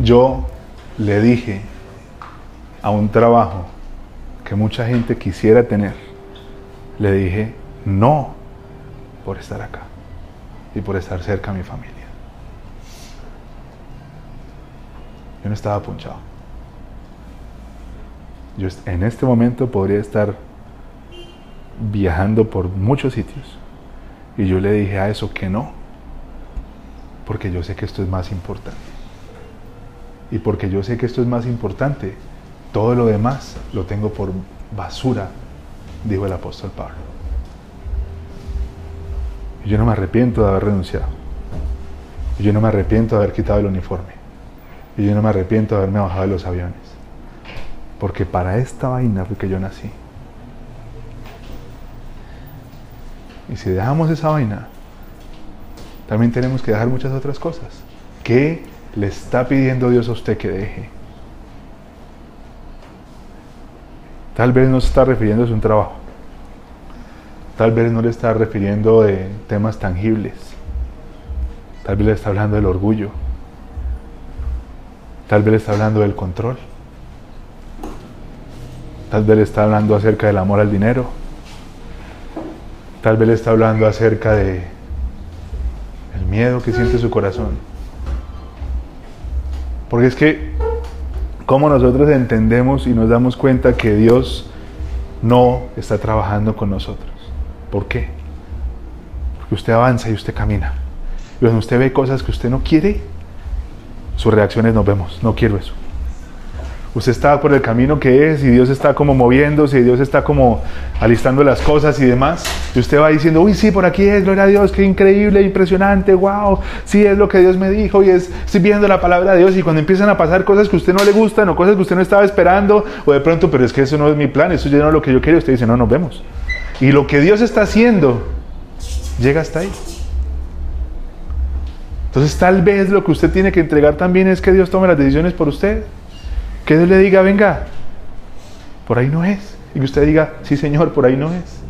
Yo le dije a un trabajo que mucha gente quisiera tener, le dije no por estar acá y por estar cerca a mi familia. Yo no estaba punchado. Yo en este momento podría estar viajando por muchos sitios. Y yo le dije a eso que no. Porque yo sé que esto es más importante. Y porque yo sé que esto es más importante, todo lo demás lo tengo por basura, dijo el apóstol Pablo. Y yo no me arrepiento de haber renunciado. Y yo no me arrepiento de haber quitado el uniforme. Y yo no me arrepiento de haberme bajado de los aviones. Porque para esta vaina fue que yo nací. Y si dejamos esa vaina, también tenemos que dejar muchas otras cosas. ¿Qué le está pidiendo Dios a usted que deje? Tal vez no se está refiriendo a un trabajo. Tal vez no le está refiriendo de temas tangibles. Tal vez le está hablando del orgullo. Tal vez le está hablando del control. Tal vez le está hablando acerca del amor al dinero. Tal vez le está hablando acerca de el miedo que siente su corazón. Porque es que como nosotros entendemos y nos damos cuenta que Dios no está trabajando con nosotros. ¿Por qué? Porque usted avanza y usted camina. Y cuando usted ve cosas que usted no quiere, sus reacciones nos vemos. No quiero eso. Usted está por el camino que es y Dios está como moviéndose y Dios está como alistando las cosas y demás. Y usted va diciendo, uy, sí, por aquí es, gloria a Dios, qué increíble, impresionante, wow, sí es lo que Dios me dijo y es, estoy viendo la palabra de Dios y cuando empiezan a pasar cosas que a usted no le gustan o cosas que usted no estaba esperando o de pronto, pero es que eso no es mi plan, eso ya no es lo que yo quiero, usted dice, no, nos vemos. Y lo que Dios está haciendo llega hasta ahí. Entonces tal vez lo que usted tiene que entregar también es que Dios tome las decisiones por usted. Que Dios le diga, venga, por ahí no es. Y que usted diga, sí Señor, por ahí no es.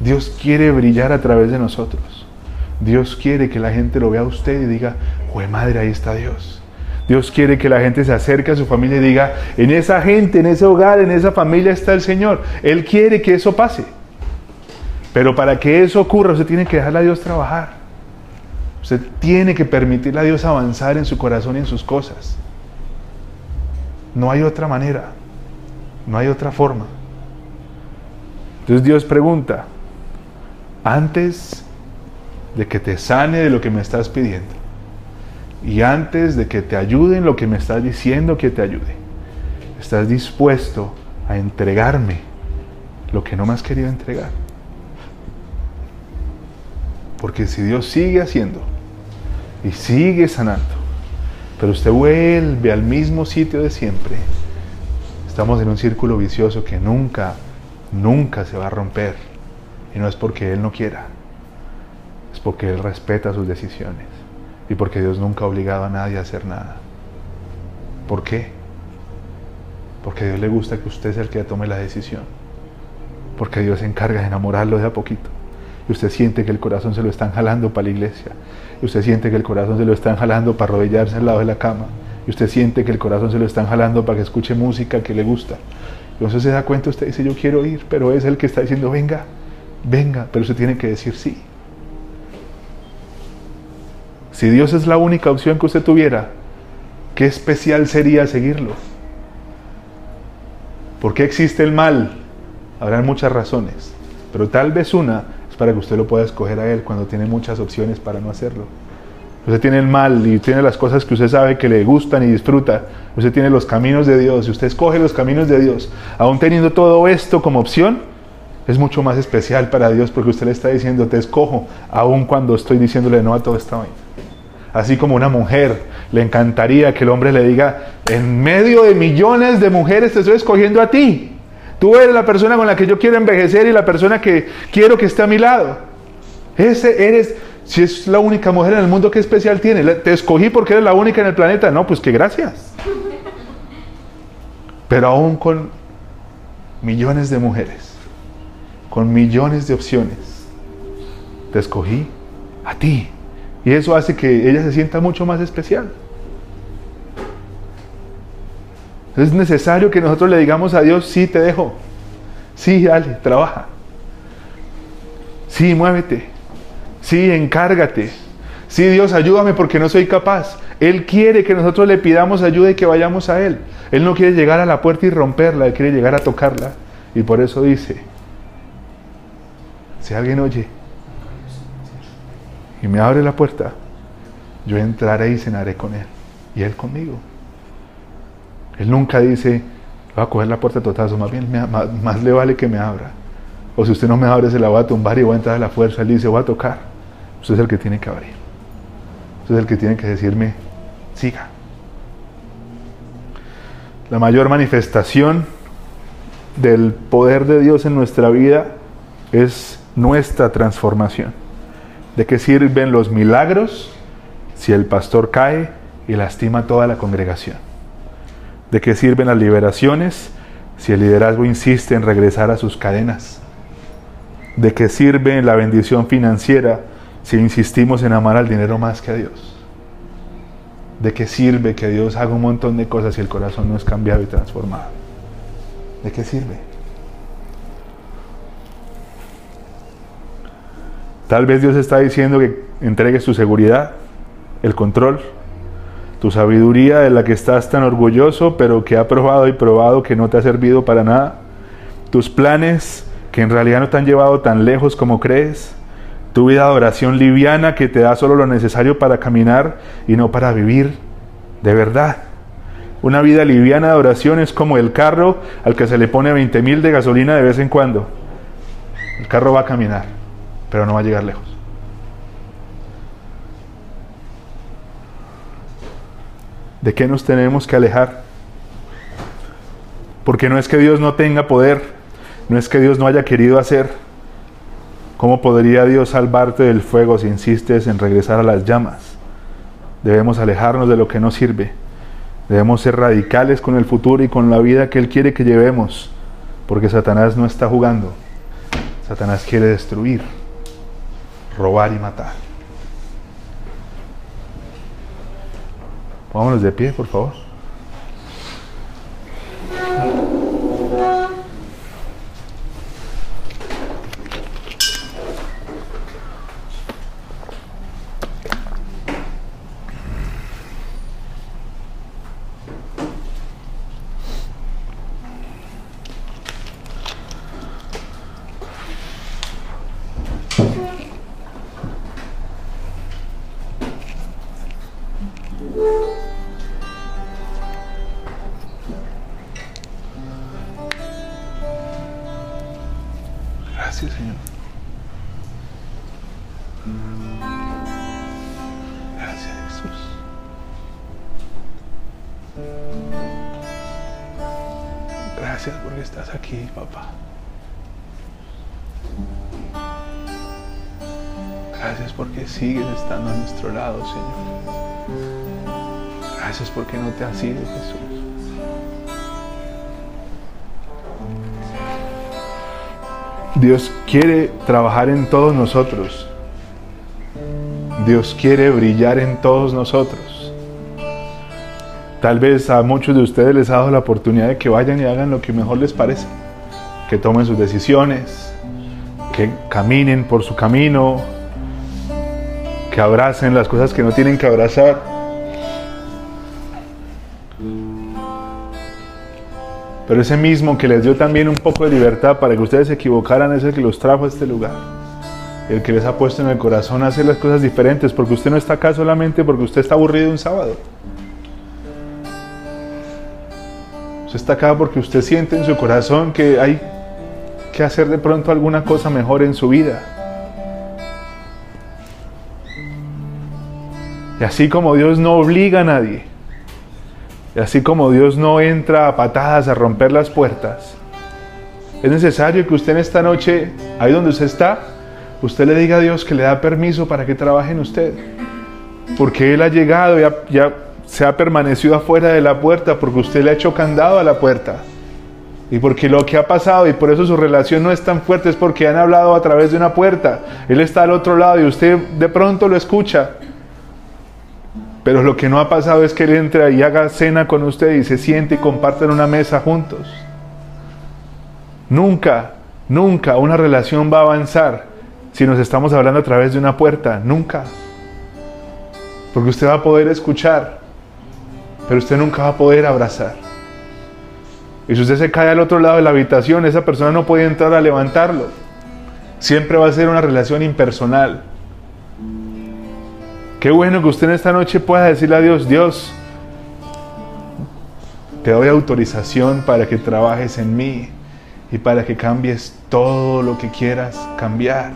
Dios quiere brillar a través de nosotros. Dios quiere que la gente lo vea a usted y diga, jue madre, ahí está Dios. Dios quiere que la gente se acerque a su familia y diga, en esa gente, en ese hogar, en esa familia está el Señor. Él quiere que eso pase. Pero para que eso ocurra, usted tiene que dejarle a Dios trabajar. Usted tiene que permitirle a Dios avanzar en su corazón y en sus cosas. No hay otra manera. No hay otra forma. Entonces Dios pregunta, antes de que te sane de lo que me estás pidiendo y antes de que te ayude en lo que me estás diciendo que te ayude, ¿estás dispuesto a entregarme lo que no me has querido entregar? Porque si Dios sigue haciendo y sigue sanando, pero usted vuelve al mismo sitio de siempre, estamos en un círculo vicioso que nunca, nunca se va a romper. Y no es porque Él no quiera, es porque Él respeta sus decisiones y porque Dios nunca ha obligado a nadie a hacer nada. ¿Por qué? Porque a Dios le gusta que usted sea el que tome la decisión. Porque Dios se encarga de enamorarlo de a poquito usted siente que el corazón se lo están jalando para la iglesia, y usted siente que el corazón se lo están jalando para arrodillarse al lado de la cama, y usted siente que el corazón se lo están jalando para que escuche música que le gusta. Entonces se da cuenta, usted dice, yo quiero ir, pero es el que está diciendo, venga, venga, pero usted tiene que decir sí. Si Dios es la única opción que usted tuviera, qué especial sería seguirlo. ¿Por qué existe el mal? Habrán muchas razones, pero tal vez una para que usted lo pueda escoger a Él cuando tiene muchas opciones para no hacerlo. Usted tiene el mal y tiene las cosas que usted sabe que le gustan y disfruta. Usted tiene los caminos de Dios y usted escoge los caminos de Dios. Aún teniendo todo esto como opción, es mucho más especial para Dios porque usted le está diciendo, te escojo, aun cuando estoy diciéndole no a todo esto. Así como una mujer le encantaría que el hombre le diga, en medio de millones de mujeres te estoy escogiendo a ti. Tú eres la persona con la que yo quiero envejecer y la persona que quiero que esté a mi lado. Ese eres, si es la única mujer en el mundo, ¿qué especial tiene? Te escogí porque eres la única en el planeta. No, pues que gracias. Pero aún con millones de mujeres, con millones de opciones, te escogí a ti. Y eso hace que ella se sienta mucho más especial. Es necesario que nosotros le digamos a Dios, sí, te dejo. Sí, dale, trabaja. Sí, muévete. Sí, encárgate. Sí, Dios, ayúdame porque no soy capaz. Él quiere que nosotros le pidamos ayuda y que vayamos a Él. Él no quiere llegar a la puerta y romperla, Él quiere llegar a tocarla. Y por eso dice, si alguien oye y me abre la puerta, yo entraré y cenaré con Él y Él conmigo. Él nunca dice, va a coger la puerta totazo, más bien más, le vale que me abra. O si usted no me abre, se la va a tumbar y voy a entrar a la fuerza. Él dice, voy a tocar. Usted es el que tiene que abrir. Usted es el que tiene que decirme, siga. La mayor manifestación del poder de Dios en nuestra vida es nuestra transformación. ¿De qué sirven los milagros si el pastor cae y lastima a toda la congregación? ¿De qué sirven las liberaciones si el liderazgo insiste en regresar a sus cadenas? ¿De qué sirve la bendición financiera si insistimos en amar al dinero más que a Dios? ¿De qué sirve que Dios haga un montón de cosas si el corazón no es cambiado y transformado? ¿De qué sirve? Tal vez Dios está diciendo que entregues tu seguridad, el control, tu sabiduría de la que estás tan orgulloso, pero que ha probado y probado que no te ha servido para nada, tus planes que en realidad no te han llevado tan lejos como crees, tu vida de oración liviana que te da solo lo necesario para caminar y no para vivir de verdad. Una vida liviana de oración es como el carro al que se le pone 20 mil de gasolina de vez en cuando. El carro va a caminar, pero no va a llegar lejos. ¿De qué nos tenemos que alejar? Porque no es que Dios no tenga poder, no es que Dios no haya querido hacer. ¿Cómo podría Dios salvarte del fuego si insistes en regresar a las llamas? Debemos alejarnos de lo que no sirve. Debemos ser radicales con el futuro y con la vida que Él quiere que llevemos, porque Satanás no está jugando. Satanás quiere destruir, robar y matar. Vámonos de pie, por favor. Gracias porque estás aquí, papá. Gracias porque sigues estando a nuestro lado, Señor. Gracias porque no te has ido, Jesús. Dios quiere trabajar en todos nosotros. Dios quiere brillar en todos nosotros. Tal vez a muchos de ustedes les ha dado la oportunidad de que vayan y hagan lo que mejor les parece. Que tomen sus decisiones, que caminen por su camino, que abracen las cosas que no tienen que abrazar. Pero ese mismo que les dio también un poco de libertad para que ustedes se equivocaran es el que los trajo a este lugar. El que les ha puesto en el corazón hacer las cosas diferentes, porque usted no está acá solamente porque usted está aburrido un sábado. Usted está acá porque usted siente en su corazón que hay que hacer de pronto alguna cosa mejor en su vida. Y así como Dios no obliga a nadie, y así como Dios no entra a patadas a romper las puertas, es necesario que usted en esta noche, ahí donde usted está, usted le diga a Dios que le da permiso para que trabaje en usted. Porque Él ha llegado y ya se ha permanecido afuera de la puerta porque usted le ha hecho candado a la puerta. Y porque lo que ha pasado y por eso su relación no es tan fuerte es porque han hablado a través de una puerta. Él está al otro lado y usted de pronto lo escucha. Pero lo que no ha pasado es que Él entre y haga cena con usted y se siente y comparten una mesa juntos. Nunca, nunca una relación va a avanzar si nos estamos hablando a través de una puerta. Nunca. Porque usted va a poder escuchar, pero usted nunca va a poder abrazar. Y si usted se cae al otro lado de la habitación, esa persona no puede entrar a levantarlo. Siempre va a ser una relación impersonal. Qué bueno que usted en esta noche pueda decirle a Dios, Dios, te doy autorización para que trabajes en mí y para que cambies todo lo que quieras cambiar,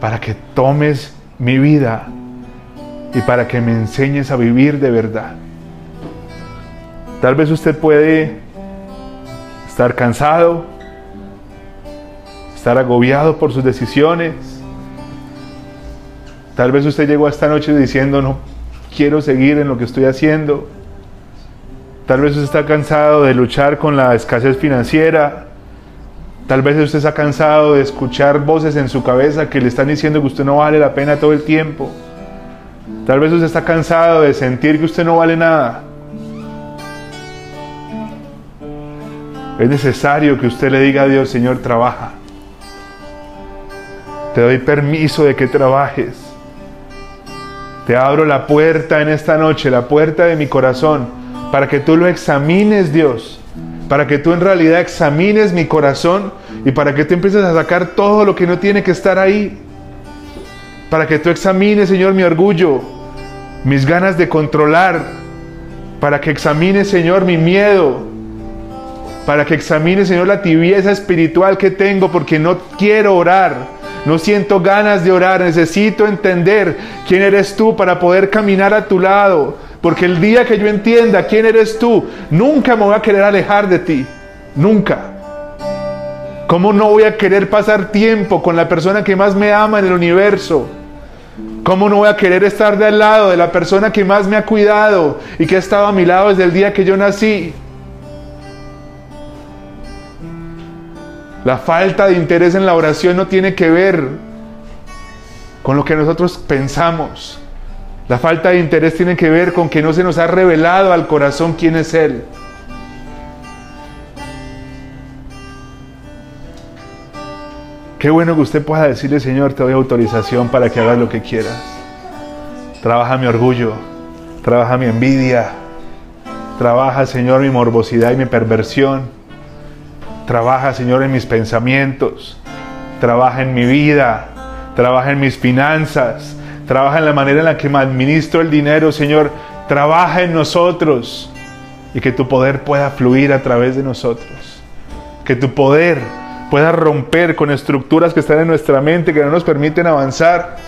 para que tomes mi vida y para que me enseñes a vivir de verdad. Tal vez usted puede estar cansado, estar agobiado por sus decisiones. Tal vez usted llegó esta noche diciendo, no quiero seguir en lo que estoy haciendo. Tal vez usted está cansado de luchar con la escasez financiera. Tal vez usted está cansado de escuchar voces en su cabeza que le están diciendo que usted no vale la pena todo el tiempo. Tal vez usted está cansado de sentir que usted no vale nada. Es necesario que usted le diga a Dios, Señor, trabaja. Te doy permiso de que trabajes. Te abro la puerta en esta noche, la puerta de mi corazón, para que tú lo examines, Dios. Para que tú en realidad examines mi corazón y para que tú empieces a sacar todo lo que no tiene que estar ahí. Para que tú examines, Señor, mi orgullo, mis ganas de controlar. Para que examines, Señor, mi miedo. Para que examines, Señor, la tibieza espiritual que tengo porque no quiero orar. No siento ganas de orar, necesito entender quién eres tú para poder caminar a tu lado. Porque el día que yo entienda quién eres tú, nunca me voy a querer alejar de ti. Nunca. ¿Cómo no voy a querer pasar tiempo con la persona que más me ama en el universo? ¿Cómo no voy a querer estar de al lado de la persona que más me ha cuidado y que ha estado a mi lado desde el día que yo nací? La falta de interés en la oración no tiene que ver con lo que nosotros pensamos. La falta de interés tiene que ver con que no se nos ha revelado al corazón quién es Él. Qué bueno que usted pueda decirle, Señor, te doy autorización para que hagas lo que quieras. Trabaja mi orgullo, trabaja mi envidia, trabaja, Señor, mi morbosidad y mi perversión. Trabaja, Señor, en mis pensamientos, trabaja en mi vida, trabaja en mis finanzas, trabaja en la manera en la que me administro el dinero, Señor. Trabaja en nosotros y que tu poder pueda fluir a través de nosotros. Que tu poder puedas romper con estructuras que están en nuestra mente, que no nos permiten avanzar.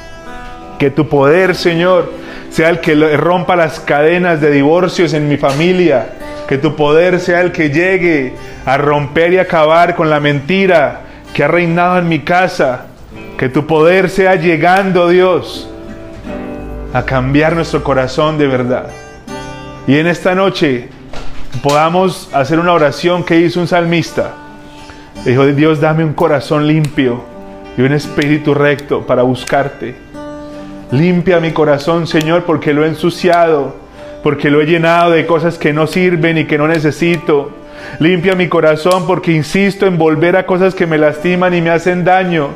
Que tu poder, Señor, sea el que rompa las cadenas de divorcios en mi familia. Que tu poder sea el que llegue a romper y acabar con la mentira que ha reinado en mi casa. Que tu poder sea llegando, Dios, a cambiar nuestro corazón de verdad. Y en esta noche podamos hacer una oración que hizo un salmista. Dijo, Dios, dame un corazón limpio y un espíritu recto para buscarte. Limpia mi corazón, Señor, porque lo he ensuciado, porque lo he llenado de cosas que no sirven y que no necesito. Limpia mi corazón porque insisto en volver a cosas que me lastiman y me hacen daño.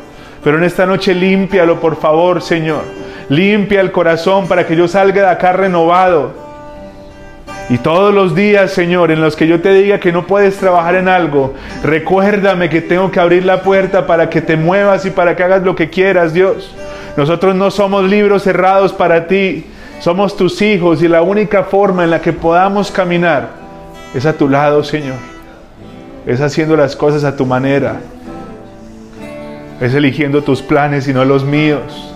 Pero en esta noche límpialo, por favor, Señor. Limpia el corazón para que yo salga de acá renovado y todos los días, Señor, en los que yo te diga que no puedes trabajar en algo, recuérdame que tengo que abrir la puerta para que te muevas y para que hagas lo que quieras, Dios. Nosotros no somos libros cerrados para ti, somos tus hijos y la única forma en la que podamos caminar es a tu lado, Señor. Es haciendo las cosas a tu manera. Es eligiendo tus planes y no los míos.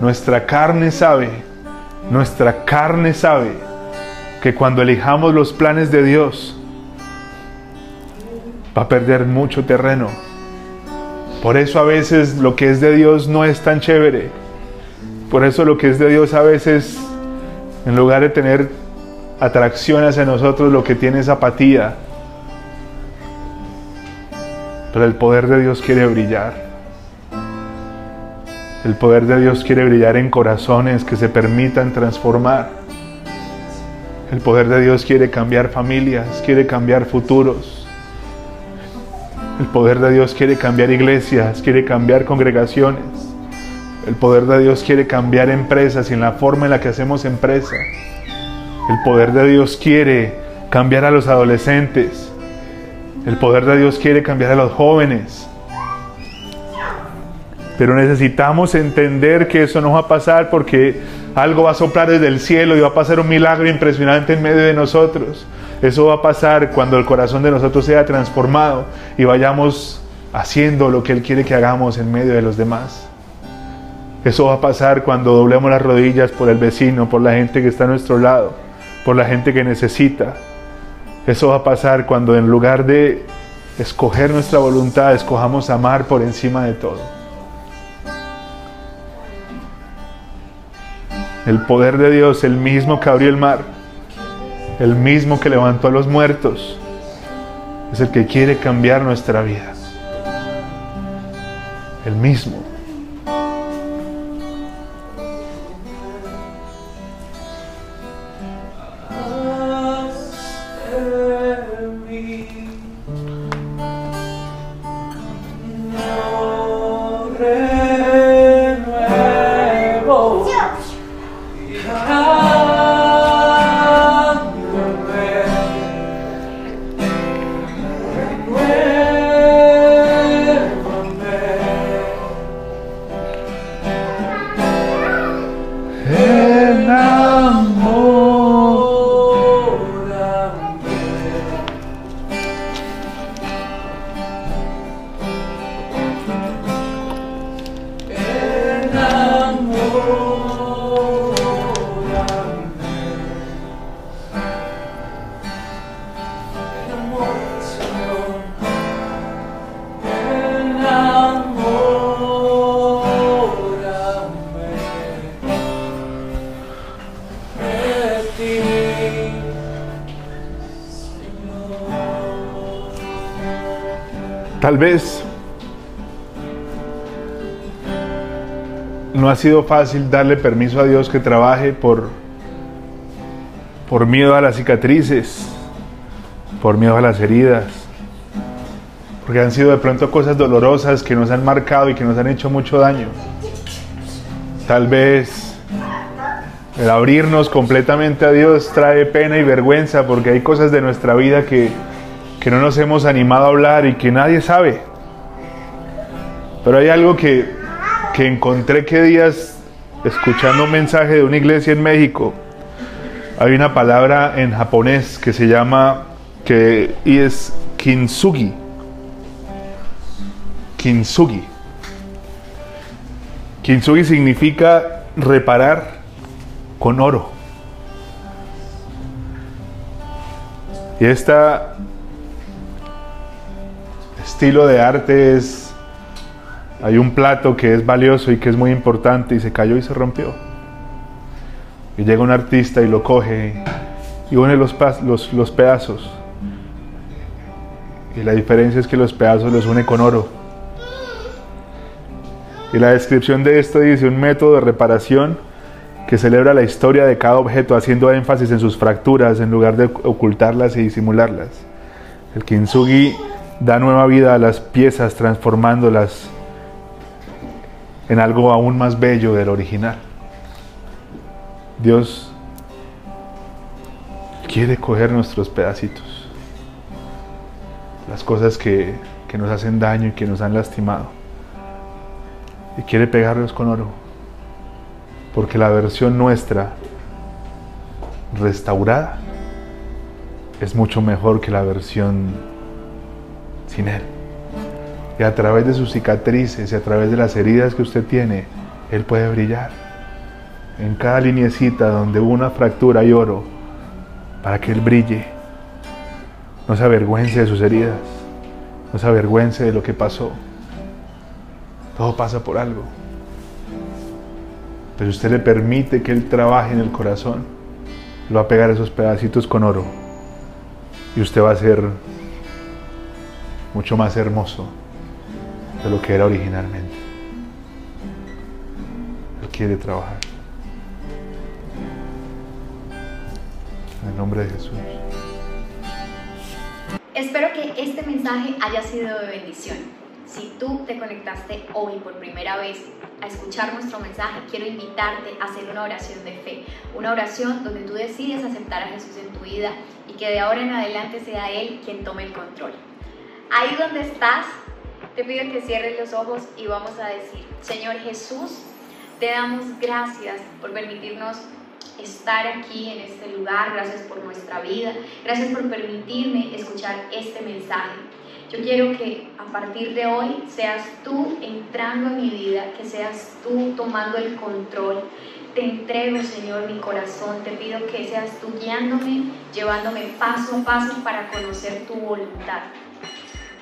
Nuestra carne sabe nuestra carne sabe que cuando elijamos los planes de Dios, va a perder mucho terreno. Por eso a veces lo que es de Dios no es tan chévere. Por eso lo que es de Dios a veces, en lugar de tener atracción hacia nosotros, lo que tiene es apatía. Pero el poder de Dios quiere brillar. El poder de Dios quiere brillar en corazones que se permitan transformar. El poder de Dios quiere cambiar familias, quiere cambiar futuros. El poder de Dios quiere cambiar iglesias, quiere cambiar congregaciones. El poder de Dios quiere cambiar empresas y en la forma en la que hacemos empresa. El poder de Dios quiere cambiar a los adolescentes. El poder de Dios quiere cambiar a los jóvenes. Pero necesitamos entender que eso no va a pasar porque algo va a soplar desde el cielo y va a pasar un milagro impresionante en medio de nosotros. Eso va a pasar cuando el corazón de nosotros sea transformado y vayamos haciendo lo que Él quiere que hagamos en medio de los demás. Eso va a pasar cuando doblemos las rodillas por el vecino, por la gente que está a nuestro lado, por la gente que necesita. Eso va a pasar cuando en lugar de escoger nuestra voluntad, escojamos amar por encima de todo. El poder de Dios, el mismo que abrió el mar, el mismo que levantó a los muertos, es el que quiere cambiar nuestra vida. El mismo. Vez no ha sido fácil darle permiso a Dios que trabaje por, por miedo a las cicatrices, por miedo a las heridas, porque han sido de pronto cosas dolorosas que nos han marcado y que nos han hecho mucho daño. Tal vez el abrirnos completamente a Dios trae pena y vergüenza porque hay cosas de nuestra vida que que no nos hemos animado a hablar y que nadie sabe. Pero hay algo que, que encontré que días escuchando un mensaje de una iglesia en México. Hay una palabra en japonés que se llama que y es kintsugi. Kintsugi. Kintsugi significa reparar con oro. Y este estilo de arte es, hay un plato que es valioso y que es muy importante y se cayó y se rompió. Y llega un artista y lo coge y une los, los, los pedazos. Y la diferencia es que los pedazos los une con oro. Y la descripción de esto dice un método de reparación que celebra la historia de cada objeto haciendo énfasis en sus fracturas en lugar de ocultarlas y disimularlas. El kintsugi da nueva vida a las piezas transformándolas en algo aún más bello del original. Dios quiere coger nuestros pedacitos, las cosas que, que nos hacen daño y que nos han lastimado, y quiere pegarlos con oro, porque la versión nuestra restaurada es mucho mejor que la versión sin Él. Y a través de sus cicatrices y a través de las heridas que usted tiene, Él puede brillar. En cada linecita donde hubo una fractura hay oro para que Él brille. No se avergüence de sus heridas. No se avergüence de lo que pasó. Todo pasa por algo. Pero usted le permite que Él trabaje en el corazón, lo va a pegar esos pedacitos con oro. Y usted va a ser mucho más hermoso de lo que era originalmente. Él quiere trabajar. En el nombre de Jesús. Espero que este mensaje haya sido de bendición. Si tú te conectaste hoy por primera vez a escuchar nuestro mensaje, quiero invitarte a hacer una oración de fe, una oración donde tú decides aceptar a Jesús en tu vida y que de ahora en adelante sea Él quien tome el control. Ahí donde estás, te pido que cierres los ojos y vamos a decir, Señor Jesús, te damos gracias por permitirnos estar aquí en este lugar, gracias por nuestra vida, gracias por permitirme escuchar este mensaje. Yo quiero que a partir de hoy seas tú entrando en mi vida, que seas tú tomando el control. Te entrego, Señor, mi corazón. Te pido que seas tú guiándome, llevándome paso a paso para conocer tu voluntad.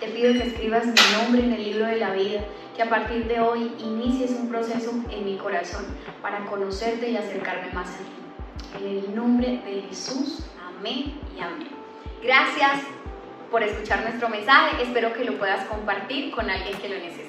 Te pido que escribas mi nombre en el libro de la vida, que a partir de hoy inicies un proceso en mi corazón para conocerte y acercarme más a ti. En el nombre de Jesús, amén y amén. Gracias por escuchar nuestro mensaje. Espero que lo puedas compartir con alguien que lo necesite.